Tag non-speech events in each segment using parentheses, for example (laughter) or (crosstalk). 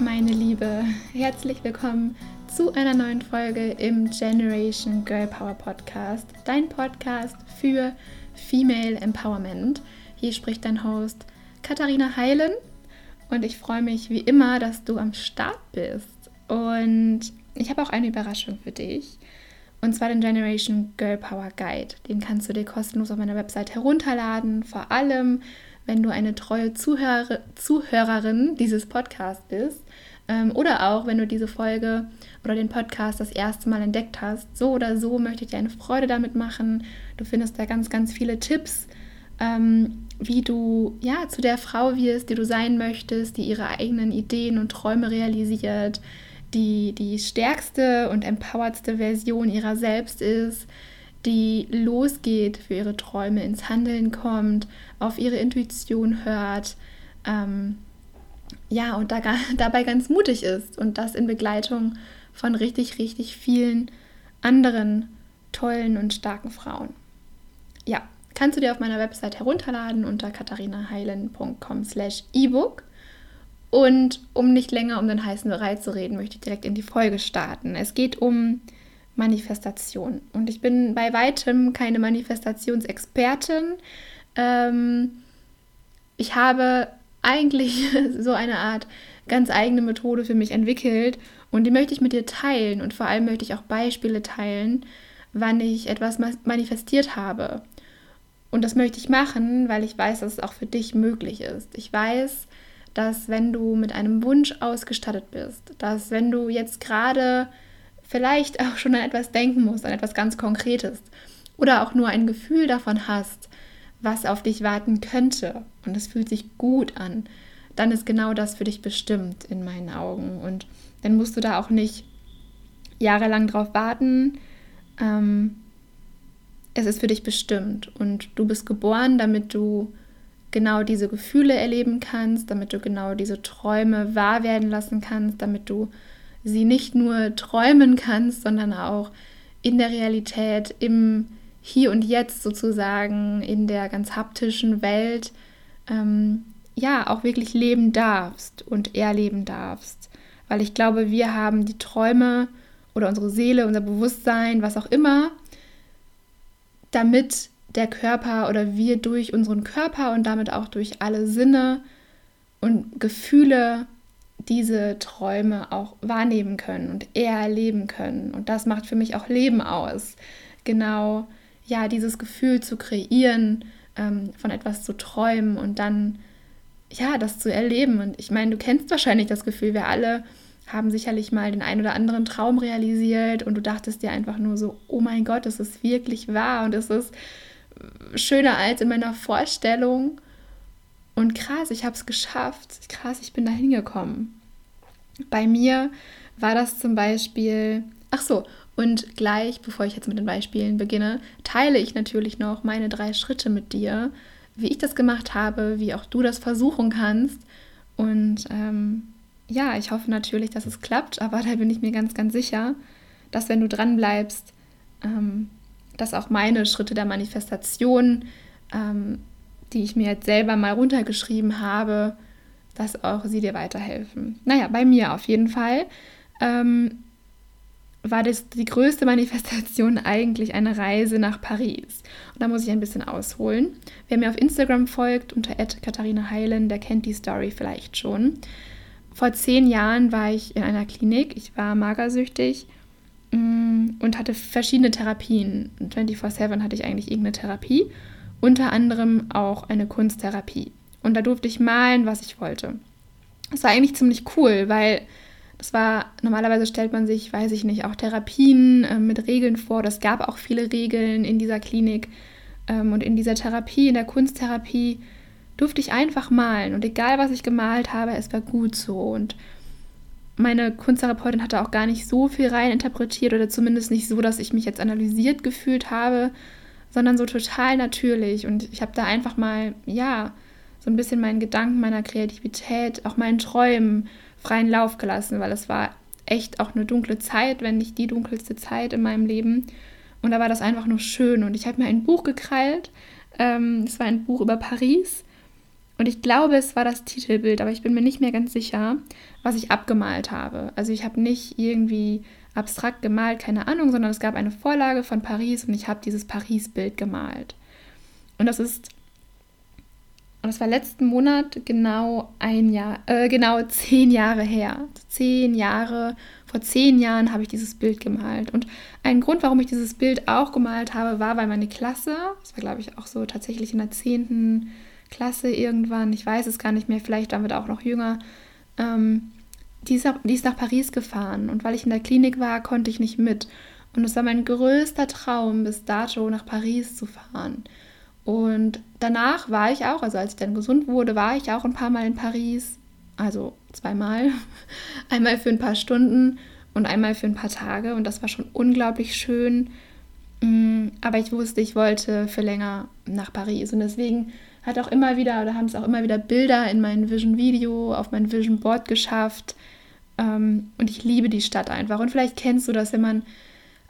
meine Liebe. Herzlich willkommen zu einer neuen Folge im Generation Girl Power Podcast, dein Podcast für Female Empowerment. Hier spricht dein Host Katharina Heilen und ich freue mich wie immer, dass du am Start bist. Und ich habe auch eine Überraschung für dich. Und zwar den Generation Girl Power Guide. Den kannst du dir kostenlos auf meiner Website herunterladen. Vor allem, wenn du eine treue Zuhörer, Zuhörerin dieses Podcasts bist. Ähm, oder auch, wenn du diese Folge oder den Podcast das erste Mal entdeckt hast. So oder so möchte ich dir eine Freude damit machen. Du findest da ganz, ganz viele Tipps, ähm, wie du ja zu der Frau wirst, die du sein möchtest, die ihre eigenen Ideen und Träume realisiert die die stärkste und empoweredste Version ihrer selbst ist, die losgeht für ihre Träume, ins Handeln kommt, auf ihre Intuition hört, ähm, ja, und da, (laughs) dabei ganz mutig ist und das in Begleitung von richtig, richtig vielen anderen tollen und starken Frauen. Ja, kannst du dir auf meiner Website herunterladen unter katharinaheilen.com slash ebook. Und um nicht länger um den heißen Brei zu reden, möchte ich direkt in die Folge starten. Es geht um Manifestation. Und ich bin bei weitem keine Manifestationsexpertin. Ähm, ich habe eigentlich (laughs) so eine Art ganz eigene Methode für mich entwickelt und die möchte ich mit dir teilen und vor allem möchte ich auch Beispiele teilen, wann ich etwas manifestiert habe. Und das möchte ich machen, weil ich weiß, dass es auch für dich möglich ist. Ich weiß, dass wenn du mit einem Wunsch ausgestattet bist, dass wenn du jetzt gerade vielleicht auch schon an etwas denken musst, an etwas ganz Konkretes oder auch nur ein Gefühl davon hast, was auf dich warten könnte und es fühlt sich gut an, dann ist genau das für dich bestimmt in meinen Augen. Und dann musst du da auch nicht jahrelang drauf warten. Ähm, es ist für dich bestimmt und du bist geboren, damit du genau diese Gefühle erleben kannst, damit du genau diese Träume wahr werden lassen kannst, damit du sie nicht nur träumen kannst, sondern auch in der Realität, im Hier und Jetzt sozusagen, in der ganz haptischen Welt, ähm, ja, auch wirklich leben darfst und erleben darfst. Weil ich glaube, wir haben die Träume oder unsere Seele, unser Bewusstsein, was auch immer, damit der Körper oder wir durch unseren Körper und damit auch durch alle Sinne und Gefühle diese Träume auch wahrnehmen können und erleben können. Und das macht für mich auch Leben aus. Genau, ja, dieses Gefühl zu kreieren, ähm, von etwas zu träumen und dann, ja, das zu erleben. Und ich meine, du kennst wahrscheinlich das Gefühl, wir alle haben sicherlich mal den einen oder anderen Traum realisiert und du dachtest dir einfach nur so, oh mein Gott, es ist wirklich wahr und es ist schöner als in meiner Vorstellung. Und krass, ich habe es geschafft. Krass, ich bin da hingekommen. Bei mir war das zum Beispiel, ach so, und gleich, bevor ich jetzt mit den Beispielen beginne, teile ich natürlich noch meine drei Schritte mit dir, wie ich das gemacht habe, wie auch du das versuchen kannst. Und ähm, ja, ich hoffe natürlich, dass es klappt, aber (laughs) da bin ich mir ganz, ganz sicher, dass wenn du dran bleibst, ähm, dass auch meine Schritte der Manifestation, ähm, die ich mir jetzt selber mal runtergeschrieben habe, dass auch sie dir weiterhelfen. Naja, bei mir auf jeden Fall ähm, war das die größte Manifestation (laughs) eigentlich eine Reise nach Paris. Und da muss ich ein bisschen ausholen. Wer mir auf Instagram folgt unter Katharina Heilen, der kennt die Story vielleicht schon. Vor zehn Jahren war ich in einer Klinik. Ich war magersüchtig Mm, und hatte verschiedene Therapien. 24-7 hatte ich eigentlich irgendeine Therapie, unter anderem auch eine Kunsttherapie. Und da durfte ich malen, was ich wollte. Das war eigentlich ziemlich cool, weil das war, normalerweise stellt man sich, weiß ich nicht, auch Therapien äh, mit Regeln vor. Das gab auch viele Regeln in dieser Klinik. Ähm, und in dieser Therapie, in der Kunsttherapie, durfte ich einfach malen. Und egal, was ich gemalt habe, es war gut so. Und meine Kunsttherapeutin hatte auch gar nicht so viel rein interpretiert oder zumindest nicht so, dass ich mich jetzt analysiert gefühlt habe, sondern so total natürlich. Und ich habe da einfach mal, ja, so ein bisschen meinen Gedanken, meiner Kreativität, auch meinen Träumen freien Lauf gelassen, weil es war echt auch eine dunkle Zeit, wenn nicht die dunkelste Zeit in meinem Leben. Und da war das einfach nur schön. Und ich habe mir ein Buch gekrallt. Ähm, es war ein Buch über Paris. Und ich glaube, es war das Titelbild, aber ich bin mir nicht mehr ganz sicher, was ich abgemalt habe. Also ich habe nicht irgendwie abstrakt gemalt, keine Ahnung, sondern es gab eine Vorlage von Paris und ich habe dieses Paris-Bild gemalt. Und das ist, und das war letzten Monat genau ein Jahr, äh, genau zehn Jahre her. Zehn Jahre, vor zehn Jahren habe ich dieses Bild gemalt. Und ein Grund, warum ich dieses Bild auch gemalt habe, war, weil meine Klasse, das war glaube ich auch so tatsächlich in der zehnten Klasse irgendwann, ich weiß es gar nicht mehr, vielleicht waren wir da auch noch jünger, ähm, die, ist nach, die ist nach Paris gefahren und weil ich in der Klinik war, konnte ich nicht mit. Und es war mein größter Traum, bis dato nach Paris zu fahren. Und danach war ich auch, also als ich dann gesund wurde, war ich auch ein paar Mal in Paris. Also zweimal. (laughs) Einmal für ein paar Stunden und einmal für ein paar Tage. Und das war schon unglaublich schön. Mm, aber ich wusste, ich wollte für länger nach Paris. Und deswegen hat auch immer wieder, oder haben es auch immer wieder Bilder in mein Vision Video, auf mein Vision Board geschafft. Ähm, und ich liebe die Stadt einfach. Und vielleicht kennst du das, wenn man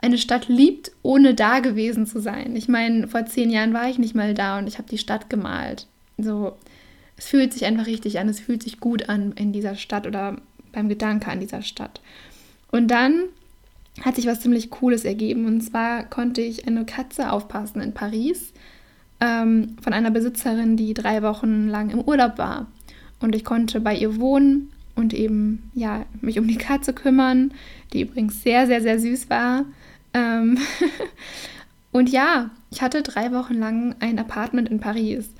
eine Stadt liebt, ohne da gewesen zu sein. Ich meine, vor zehn Jahren war ich nicht mal da und ich habe die Stadt gemalt. So, es fühlt sich einfach richtig an, es fühlt sich gut an in dieser Stadt oder beim Gedanke an dieser Stadt. Und dann hat sich was ziemlich Cooles ergeben. Und zwar konnte ich eine Katze aufpassen in Paris ähm, von einer Besitzerin, die drei Wochen lang im Urlaub war. Und ich konnte bei ihr wohnen und eben ja mich um die Katze kümmern, die übrigens sehr, sehr, sehr süß war. Ähm (laughs) und ja, ich hatte drei Wochen lang ein Apartment in Paris.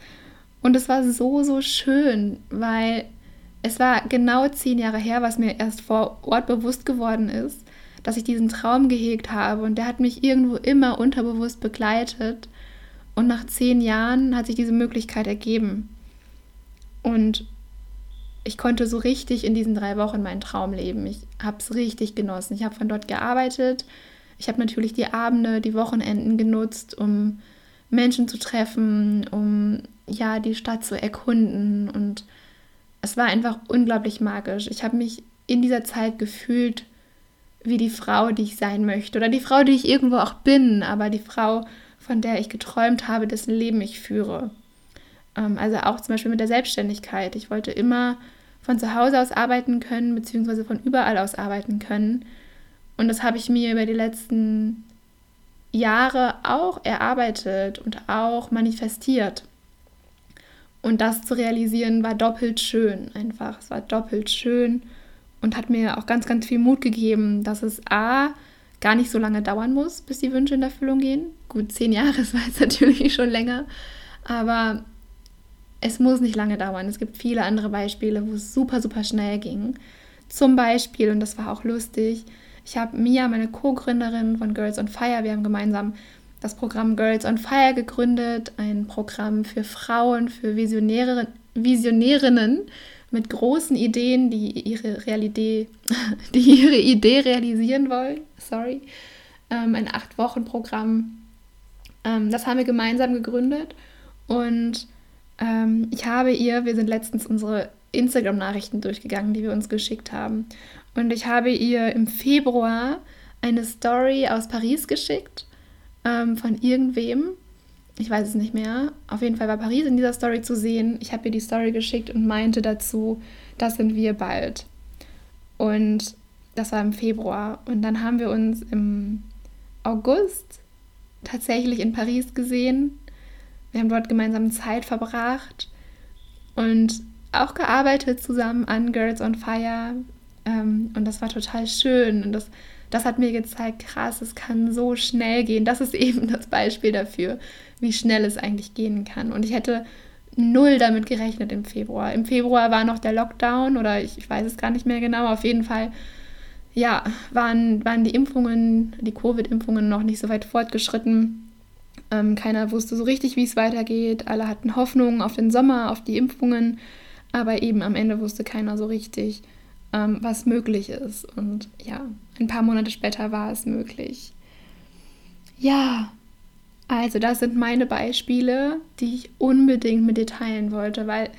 Und es war so, so schön, weil es war genau zehn Jahre her, was mir erst vor Ort bewusst geworden ist, dass ich diesen Traum gehegt habe. Und der hat mich irgendwo immer unterbewusst begleitet. Und nach zehn Jahren hat sich diese Möglichkeit ergeben. Und ich konnte so richtig in diesen drei Wochen meinen Traum leben. Ich habe es richtig genossen. Ich habe von dort gearbeitet. Ich habe natürlich die Abende, die Wochenenden genutzt, um Menschen zu treffen, um ja die Stadt zu erkunden. Und es war einfach unglaublich magisch. Ich habe mich in dieser Zeit gefühlt wie die Frau, die ich sein möchte. Oder die Frau, die ich irgendwo auch bin, aber die Frau, von der ich geträumt habe, dessen Leben ich führe. Ähm, also auch zum Beispiel mit der Selbstständigkeit. Ich wollte immer von zu Hause aus arbeiten können, beziehungsweise von überall aus arbeiten können. Und das habe ich mir über die letzten Jahre auch erarbeitet und auch manifestiert. Und das zu realisieren war doppelt schön, einfach. Es war doppelt schön und hat mir auch ganz, ganz viel Mut gegeben, dass es A, gar nicht so lange dauern muss, bis die Wünsche in Erfüllung gehen. Gut, zehn Jahre, war (laughs) jetzt natürlich schon länger. Aber es muss nicht lange dauern. Es gibt viele andere Beispiele, wo es super, super schnell ging. Zum Beispiel, und das war auch lustig, ich habe Mia, meine Co-Gründerin von Girls on Fire, wir haben gemeinsam das Programm Girls on Fire gegründet, ein Programm für Frauen, für Visionäre, Visionärinnen mit großen Ideen, die ihre Realität, (laughs) die ihre Idee realisieren wollen. Sorry. Ähm, ein Acht-Wochen-Programm. Ähm, das haben wir gemeinsam gegründet und ähm, ich habe ihr, wir sind letztens unsere Instagram-Nachrichten durchgegangen, die wir uns geschickt haben. Und ich habe ihr im Februar eine Story aus Paris geschickt ähm, von irgendwem. Ich weiß es nicht mehr. Auf jeden Fall war Paris in dieser Story zu sehen. Ich habe ihr die Story geschickt und meinte dazu, das sind wir bald. Und das war im Februar. Und dann haben wir uns im August tatsächlich in Paris gesehen wir haben dort gemeinsam Zeit verbracht und auch gearbeitet zusammen an Girls on Fire. Ähm, und das war total schön. Und das, das hat mir gezeigt, krass, es kann so schnell gehen. Das ist (laughs) eben das Beispiel dafür, wie schnell es eigentlich gehen kann. Und ich hätte null damit gerechnet im Februar. Im Februar war noch der Lockdown oder ich, ich weiß es gar nicht mehr genau. Auf jeden Fall, ja, waren, waren die Impfungen, die Covid-Impfungen noch nicht so weit fortgeschritten. Ähm, keiner wusste so richtig, wie es weitergeht. Alle hatten Hoffnung auf den Sommer, auf die Impfungen. Aber eben am Ende wusste keiner so richtig, ähm, was möglich ist. Und ja, ein paar Monate später war es möglich. Ja, also das sind meine Beispiele, die ich unbedingt mit dir teilen wollte, weil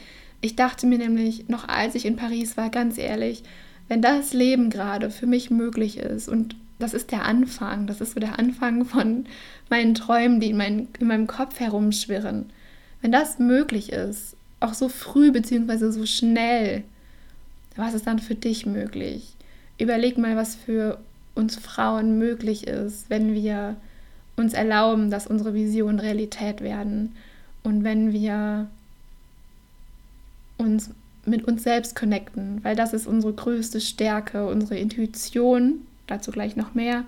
ich dachte mir nämlich, noch als ich in Paris war, ganz ehrlich, wenn das Leben gerade für mich möglich ist und das ist der Anfang, das ist so der Anfang von meinen Träumen, die in, mein, in meinem Kopf herumschwirren. Wenn das möglich ist, auch so früh beziehungsweise so schnell. Was ist dann für dich möglich? Überleg mal, was für uns Frauen möglich ist, wenn wir uns erlauben, dass unsere Visionen Realität werden und wenn wir uns mit uns selbst connecten, weil das ist unsere größte Stärke, unsere Intuition, dazu gleich noch mehr,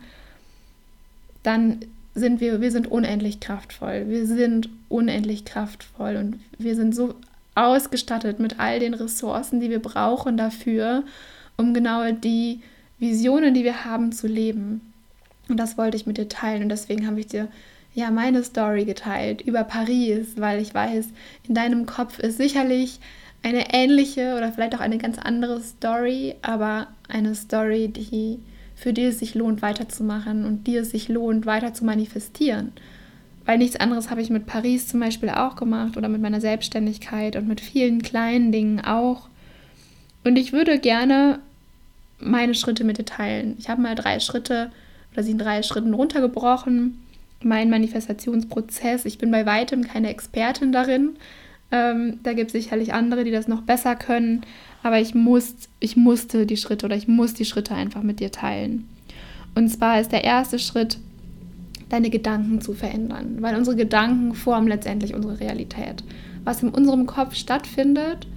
dann sind wir, wir sind unendlich kraftvoll. Wir sind unendlich kraftvoll und wir sind so ausgestattet mit all den Ressourcen, die wir brauchen dafür, um genau die Visionen, die wir haben, zu leben. Und das wollte ich mit dir teilen und deswegen habe ich dir ja meine Story geteilt über Paris, weil ich weiß, in deinem Kopf ist sicherlich eine ähnliche oder vielleicht auch eine ganz andere Story, aber eine Story, die für die es sich lohnt weiterzumachen und die es sich lohnt weiter zu manifestieren. Weil nichts anderes habe ich mit Paris zum Beispiel auch gemacht oder mit meiner Selbstständigkeit und mit vielen kleinen Dingen auch. Und ich würde gerne meine Schritte mit dir teilen. Ich habe mal drei Schritte oder sie in drei Schritten runtergebrochen. Mein Manifestationsprozess. Ich bin bei weitem keine Expertin darin. Ähm, da gibt es sicherlich andere, die das noch besser können. Aber ich, muss, ich musste die Schritte oder ich muss die Schritte einfach mit dir teilen. Und zwar ist der erste Schritt, deine Gedanken zu verändern. Weil unsere Gedanken formen letztendlich unsere Realität. Was in unserem Kopf stattfindet,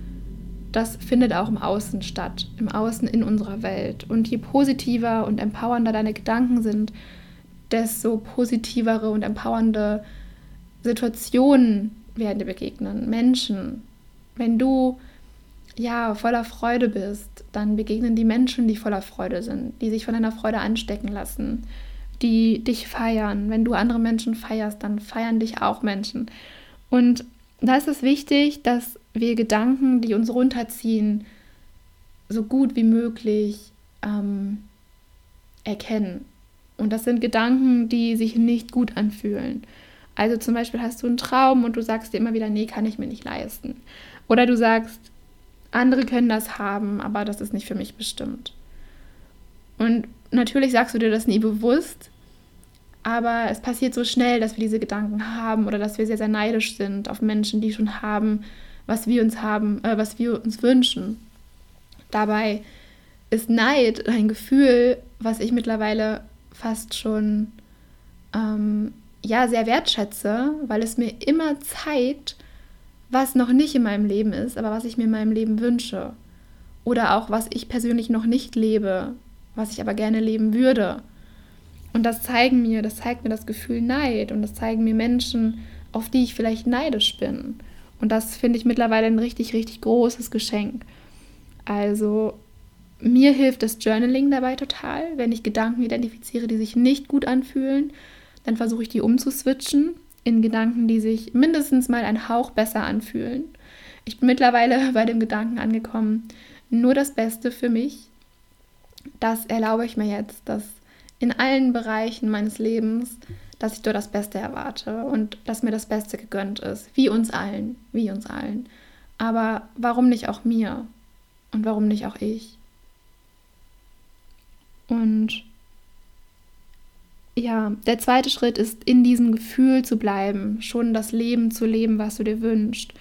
das findet auch im Außen statt, im Außen in unserer Welt. Und je positiver und empowernder deine Gedanken sind, desto positivere und empowernde Situationen werden dir begegnen, Menschen. Wenn du ja voller Freude bist, dann begegnen die Menschen, die voller Freude sind, die sich von deiner Freude anstecken lassen, die dich feiern. Wenn du andere Menschen feierst, dann feiern dich auch Menschen. Und da ist es wichtig, dass wir Gedanken, die uns runterziehen, so gut wie möglich ähm, erkennen. Und das sind Gedanken, die sich nicht gut anfühlen. Also zum Beispiel hast du einen Traum und du sagst dir immer wieder, nee, kann ich mir nicht leisten. Oder du sagst, andere können das haben, aber das ist nicht für mich bestimmt. Und natürlich sagst du dir das nie bewusst, aber es passiert so schnell, dass wir diese Gedanken haben oder dass wir sehr, sehr neidisch sind auf Menschen, die schon haben, was wir uns haben, äh, was wir uns wünschen. Dabei ist Neid ein Gefühl, was ich mittlerweile fast schon ähm, ja sehr wertschätze, weil es mir immer zeigt, was noch nicht in meinem Leben ist, aber was ich mir in meinem Leben wünsche. Oder auch, was ich persönlich noch nicht lebe, was ich aber gerne leben würde. Und das zeigen mir, das zeigt mir das Gefühl Neid und das zeigen mir Menschen, auf die ich vielleicht neidisch bin. Und das finde ich mittlerweile ein richtig, richtig großes Geschenk. Also mir hilft das Journaling dabei total, wenn ich Gedanken identifiziere, die sich nicht gut anfühlen, dann versuche ich die umzuswitchen in Gedanken, die sich mindestens mal ein Hauch besser anfühlen. Ich bin mittlerweile (laughs) bei dem Gedanken angekommen, nur das Beste für mich. Das erlaube ich mir jetzt, dass in allen Bereichen meines Lebens, dass ich dort das Beste erwarte und dass mir das Beste gegönnt ist. Wie uns allen, wie uns allen. Aber warum nicht auch mir? Und warum nicht auch ich? Und ja, der zweite Schritt ist, in diesem Gefühl zu bleiben, schon das Leben zu leben, was du dir wünschst.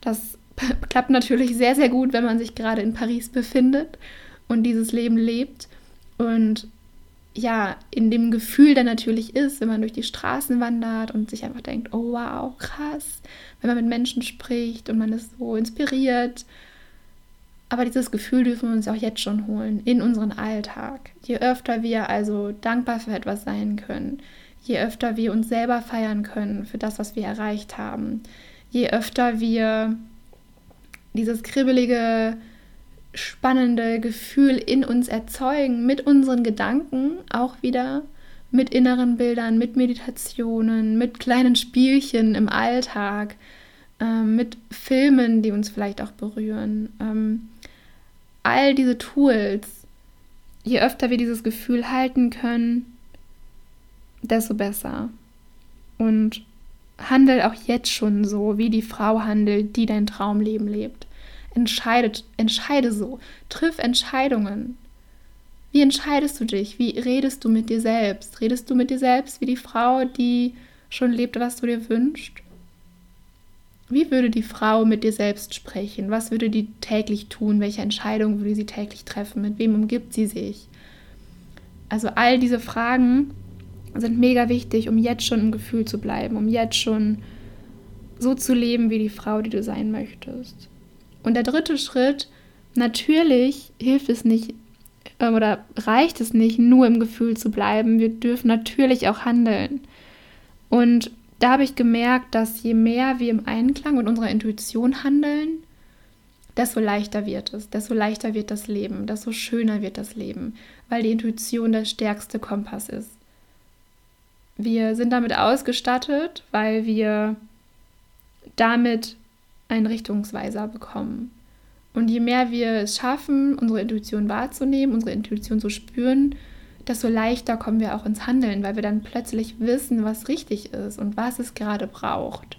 Das (laughs) klappt natürlich sehr, sehr gut, wenn man sich gerade in Paris befindet und dieses Leben lebt. Und ja, in dem Gefühl dann natürlich ist, wenn man durch die Straßen wandert und sich einfach denkt, oh wow, krass, wenn man mit Menschen spricht und man ist so inspiriert aber dieses Gefühl dürfen wir uns auch jetzt schon holen in unseren Alltag. Je öfter wir also dankbar für etwas sein können, je öfter wir uns selber feiern können für das, was wir erreicht haben, je öfter wir dieses kribbelige, spannende Gefühl in uns erzeugen mit unseren Gedanken, auch wieder mit inneren Bildern, mit Meditationen, mit kleinen Spielchen im Alltag, äh, mit Filmen, die uns vielleicht auch berühren. Ähm, all diese Tools, je öfter wir dieses Gefühl halten können, desto besser. Und handel auch jetzt schon so, wie die Frau handelt, die dein Traumleben lebt. Entscheidet, entscheide so, triff Entscheidungen. Wie entscheidest du dich? Wie redest du mit dir selbst? Redest du mit dir selbst wie die Frau, die schon lebt, was du dir wünschst? wie würde die Frau mit dir selbst sprechen? Was würde die täglich tun? Welche Entscheidungen würde sie täglich treffen? Mit wem umgibt sie sich? Also all diese Fragen sind mega wichtig, um jetzt schon im Gefühl zu bleiben, um jetzt schon so zu leben wie die Frau, die du sein möchtest. Und der dritte Schritt, natürlich hilft es nicht ähm, oder reicht es nicht, nur im Gefühl zu bleiben. Wir dürfen natürlich auch handeln. Und da habe ich gemerkt, dass je mehr wir im Einklang mit unserer Intuition handeln, desto leichter wird es, desto leichter wird das Leben, desto schöner wird das Leben, weil die Intuition der stärkste Kompass ist. Wir sind damit ausgestattet, weil wir damit einen Richtungsweiser bekommen. Und je mehr wir es schaffen, unsere Intuition wahrzunehmen, unsere Intuition zu spüren, desto leichter kommen wir auch ins Handeln, weil wir dann plötzlich wissen, was richtig ist und was es gerade braucht.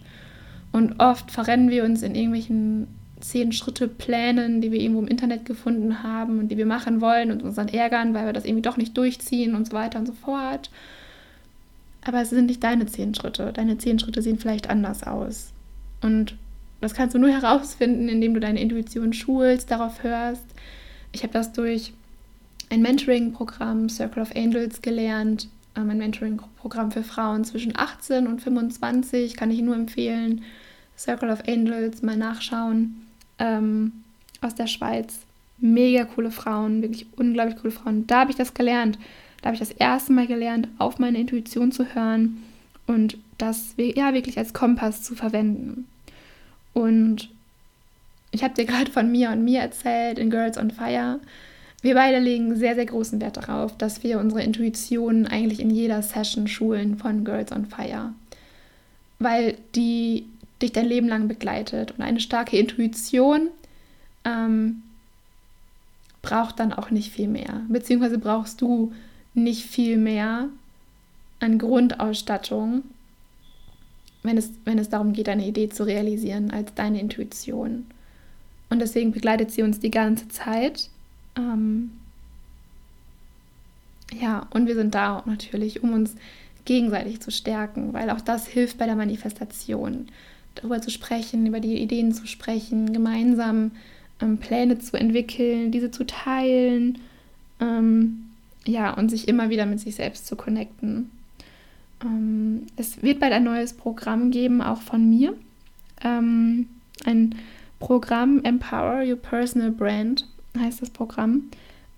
Und oft verrennen wir uns in irgendwelchen zehn Schritte Plänen, die wir irgendwo im Internet gefunden haben und die wir machen wollen und uns dann ärgern, weil wir das irgendwie doch nicht durchziehen und so weiter und so fort. Aber es sind nicht deine zehn Schritte. Deine zehn Schritte sehen vielleicht anders aus. Und das kannst du nur herausfinden, indem du deine Intuition schulst, darauf hörst. Ich habe das durch ein Mentoring-Programm Circle of Angels gelernt. Ähm, ein Mentoring-Programm für Frauen zwischen 18 und 25 kann ich nur empfehlen. Circle of Angels mal nachschauen. Ähm, aus der Schweiz. Mega coole Frauen, wirklich unglaublich coole Frauen. Da habe ich das gelernt. Da habe ich das erste Mal gelernt, auf meine Intuition zu hören und das ja wirklich als Kompass zu verwenden. Und ich habe dir gerade von mir und mir erzählt in Girls on Fire. Wir beide legen sehr, sehr großen Wert darauf, dass wir unsere Intuition eigentlich in jeder Session schulen von Girls on Fire. Weil die dich dein Leben lang begleitet. Und eine starke Intuition ähm, braucht dann auch nicht viel mehr. Beziehungsweise brauchst du nicht viel mehr an Grundausstattung, wenn es, wenn es darum geht, eine Idee zu realisieren, als deine Intuition. Und deswegen begleitet sie uns die ganze Zeit ähm, ja, und wir sind da natürlich, um uns gegenseitig zu stärken, weil auch das hilft bei der Manifestation. Darüber zu sprechen, über die Ideen zu sprechen, gemeinsam ähm, Pläne zu entwickeln, diese zu teilen, ähm, ja, und sich immer wieder mit sich selbst zu connecten. Es wird bald ein neues Programm geben, auch von mir. Ähm, ein Programm Empower Your Personal Brand heißt das Programm.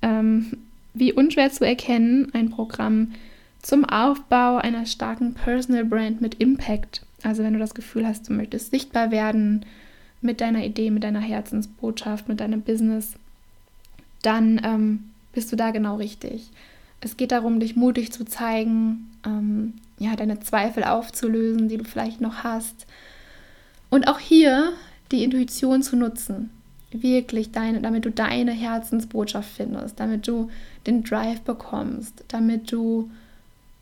Ähm, wie unschwer zu erkennen, ein Programm zum Aufbau einer starken Personal Brand mit Impact. Also wenn du das Gefühl hast, du möchtest sichtbar werden mit deiner Idee, mit deiner Herzensbotschaft, mit deinem Business, dann ähm, bist du da genau richtig. Es geht darum, dich mutig zu zeigen, ähm, ja, deine Zweifel aufzulösen, die du vielleicht noch hast. Und auch hier die Intuition zu nutzen wirklich deine, damit du deine Herzensbotschaft findest, damit du den Drive bekommst, damit du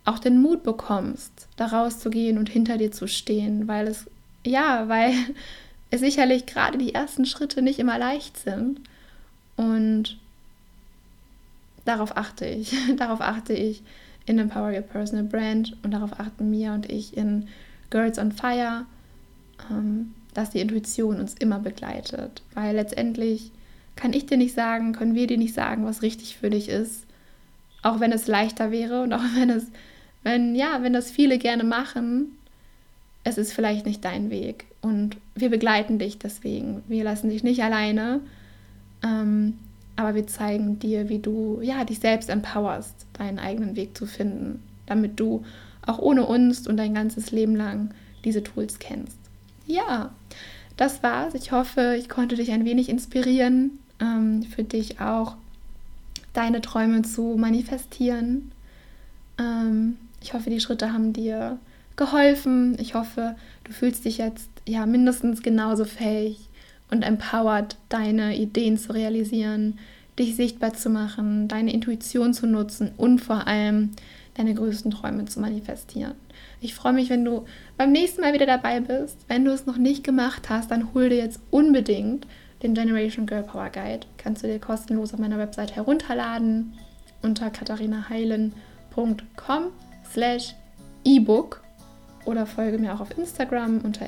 auch den Mut bekommst, da rauszugehen und hinter dir zu stehen, weil es, ja, weil (laughs) es sicherlich gerade die ersten Schritte nicht immer leicht sind. Und darauf achte ich, (laughs) darauf achte ich in Empower Your Personal Brand und darauf achten Mia und ich in Girls on Fire. Ähm, dass die Intuition uns immer begleitet. Weil letztendlich kann ich dir nicht sagen, können wir dir nicht sagen, was richtig für dich ist. Auch wenn es leichter wäre und auch (laughs) wenn es, wenn, ja, wenn das viele gerne machen, es ist vielleicht nicht dein Weg. Und wir begleiten dich deswegen. Wir lassen dich nicht alleine. Ähm, aber wir zeigen dir, wie du ja, dich selbst empowerst, deinen eigenen Weg zu finden, damit du auch ohne uns und dein ganzes Leben lang diese Tools kennst ja, das war's. Ich hoffe, ich konnte dich ein wenig inspirieren, ähm, für dich auch deine Träume zu manifestieren. Ähm, ich hoffe, die Schritte haben dir geholfen. Ich hoffe, du fühlst dich jetzt ja mindestens genauso fähig und empowered, deine Ideen zu realisieren, dich sichtbar zu machen, deine Intuition zu nutzen und vor allem deine größten Träume zu manifestieren. Ich freue mich, wenn du beim nächsten Mal wieder dabei bist. Wenn du es noch nicht gemacht hast, dann hol dir jetzt unbedingt den Generation Girl Power Guide. Kannst du dir kostenlos auf meiner Website herunterladen unter katharinaheilen.com slash ebook oder folge mir auch auf Instagram unter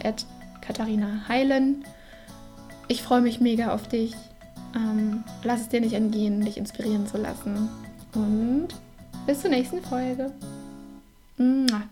Katharina Heilen. Ich freue mich mega auf dich. Ähm, lass es dir nicht entgehen, dich inspirieren zu lassen. Und bis zur nächsten Folge. Mua.